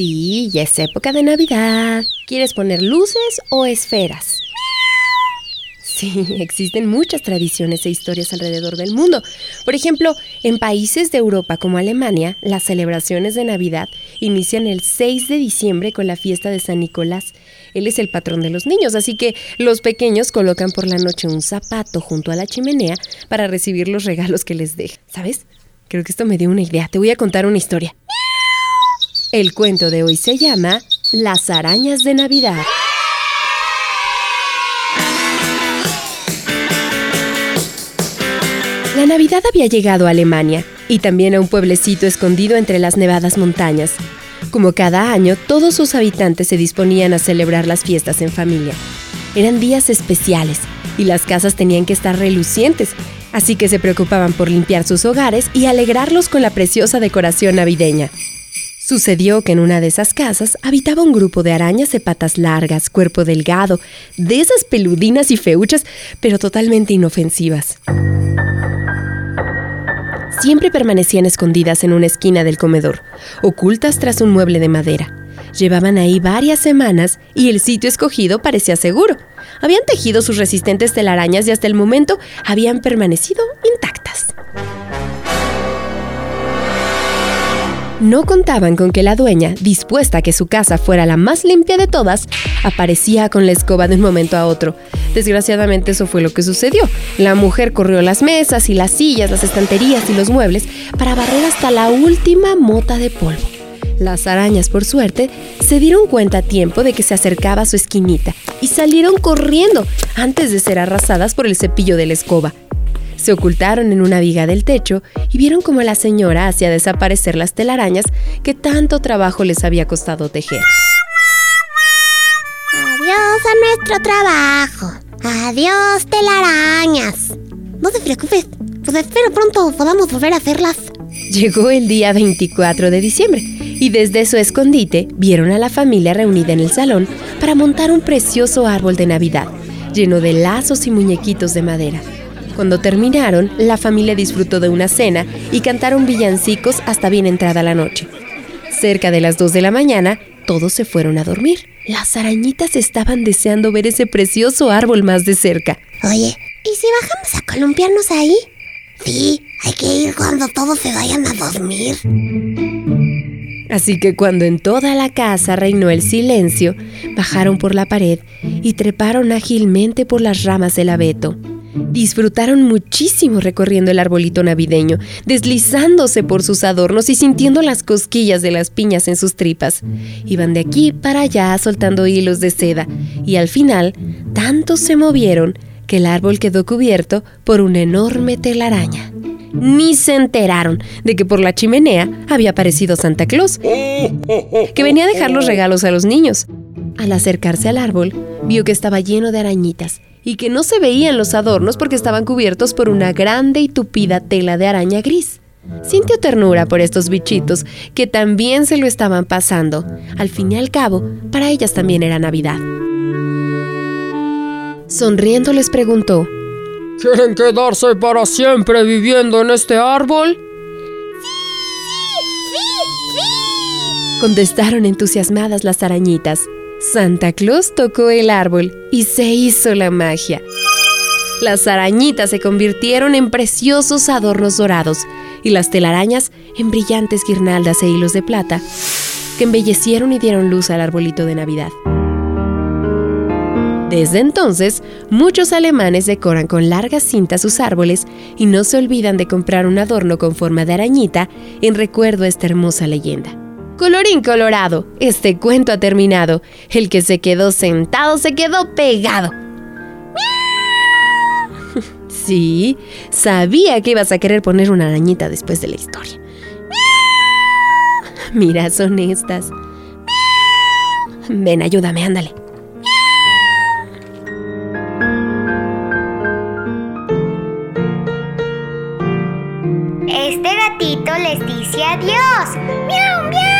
Sí, ya es época de Navidad. ¿Quieres poner luces o esferas? Sí, existen muchas tradiciones e historias alrededor del mundo. Por ejemplo, en países de Europa como Alemania, las celebraciones de Navidad inician el 6 de diciembre con la fiesta de San Nicolás. Él es el patrón de los niños, así que los pequeños colocan por la noche un zapato junto a la chimenea para recibir los regalos que les deja. ¿Sabes? Creo que esto me dio una idea. Te voy a contar una historia. El cuento de hoy se llama Las arañas de Navidad. La Navidad había llegado a Alemania y también a un pueblecito escondido entre las nevadas montañas. Como cada año, todos sus habitantes se disponían a celebrar las fiestas en familia. Eran días especiales y las casas tenían que estar relucientes, así que se preocupaban por limpiar sus hogares y alegrarlos con la preciosa decoración navideña. Sucedió que en una de esas casas habitaba un grupo de arañas de patas largas, cuerpo delgado, de esas peludinas y feuchas, pero totalmente inofensivas. Siempre permanecían escondidas en una esquina del comedor, ocultas tras un mueble de madera. Llevaban ahí varias semanas y el sitio escogido parecía seguro. Habían tejido sus resistentes telarañas y hasta el momento habían permanecido intactas. No contaban con que la dueña, dispuesta a que su casa fuera la más limpia de todas, aparecía con la escoba de un momento a otro. Desgraciadamente eso fue lo que sucedió. La mujer corrió las mesas y las sillas, las estanterías y los muebles para barrer hasta la última mota de polvo. Las arañas, por suerte, se dieron cuenta a tiempo de que se acercaba a su esquinita y salieron corriendo antes de ser arrasadas por el cepillo de la escoba. Se ocultaron en una viga del techo y vieron cómo la señora hacía desaparecer las telarañas que tanto trabajo les había costado tejer. Adiós a nuestro trabajo. Adiós, telarañas. No te preocupes, pues espero pronto podamos volver a hacerlas. Llegó el día 24 de diciembre y desde su escondite vieron a la familia reunida en el salón para montar un precioso árbol de Navidad, lleno de lazos y muñequitos de madera. Cuando terminaron, la familia disfrutó de una cena y cantaron villancicos hasta bien entrada la noche. Cerca de las 2 de la mañana, todos se fueron a dormir. Las arañitas estaban deseando ver ese precioso árbol más de cerca. Oye, ¿y si bajamos a columpiarnos ahí? Sí, hay que ir cuando todos se vayan a dormir. Así que cuando en toda la casa reinó el silencio, bajaron por la pared y treparon ágilmente por las ramas del abeto. Disfrutaron muchísimo recorriendo el arbolito navideño, deslizándose por sus adornos y sintiendo las cosquillas de las piñas en sus tripas. Iban de aquí para allá soltando hilos de seda y al final tanto se movieron que el árbol quedó cubierto por una enorme telaraña. Ni se enteraron de que por la chimenea había aparecido Santa Claus, que venía a dejar los regalos a los niños. Al acercarse al árbol, vio que estaba lleno de arañitas y que no se veían los adornos porque estaban cubiertos por una grande y tupida tela de araña gris. Sintió ternura por estos bichitos que también se lo estaban pasando. Al fin y al cabo, para ellas también era Navidad. Sonriendo les preguntó, ¿Quieren quedarse para siempre viviendo en este árbol? contestaron entusiasmadas las arañitas. Santa Claus tocó el árbol y se hizo la magia. Las arañitas se convirtieron en preciosos adornos dorados y las telarañas en brillantes guirnaldas e hilos de plata que embellecieron y dieron luz al arbolito de Navidad. Desde entonces, muchos alemanes decoran con largas cintas sus árboles y no se olvidan de comprar un adorno con forma de arañita en recuerdo a esta hermosa leyenda. Colorín colorado, este cuento ha terminado. El que se quedó sentado se quedó pegado. Sí, sabía que ibas a querer poner una arañita después de la historia. Mira, son estas. Ven, ayúdame, ándale. Este gatito les dice adiós. ¡Miau!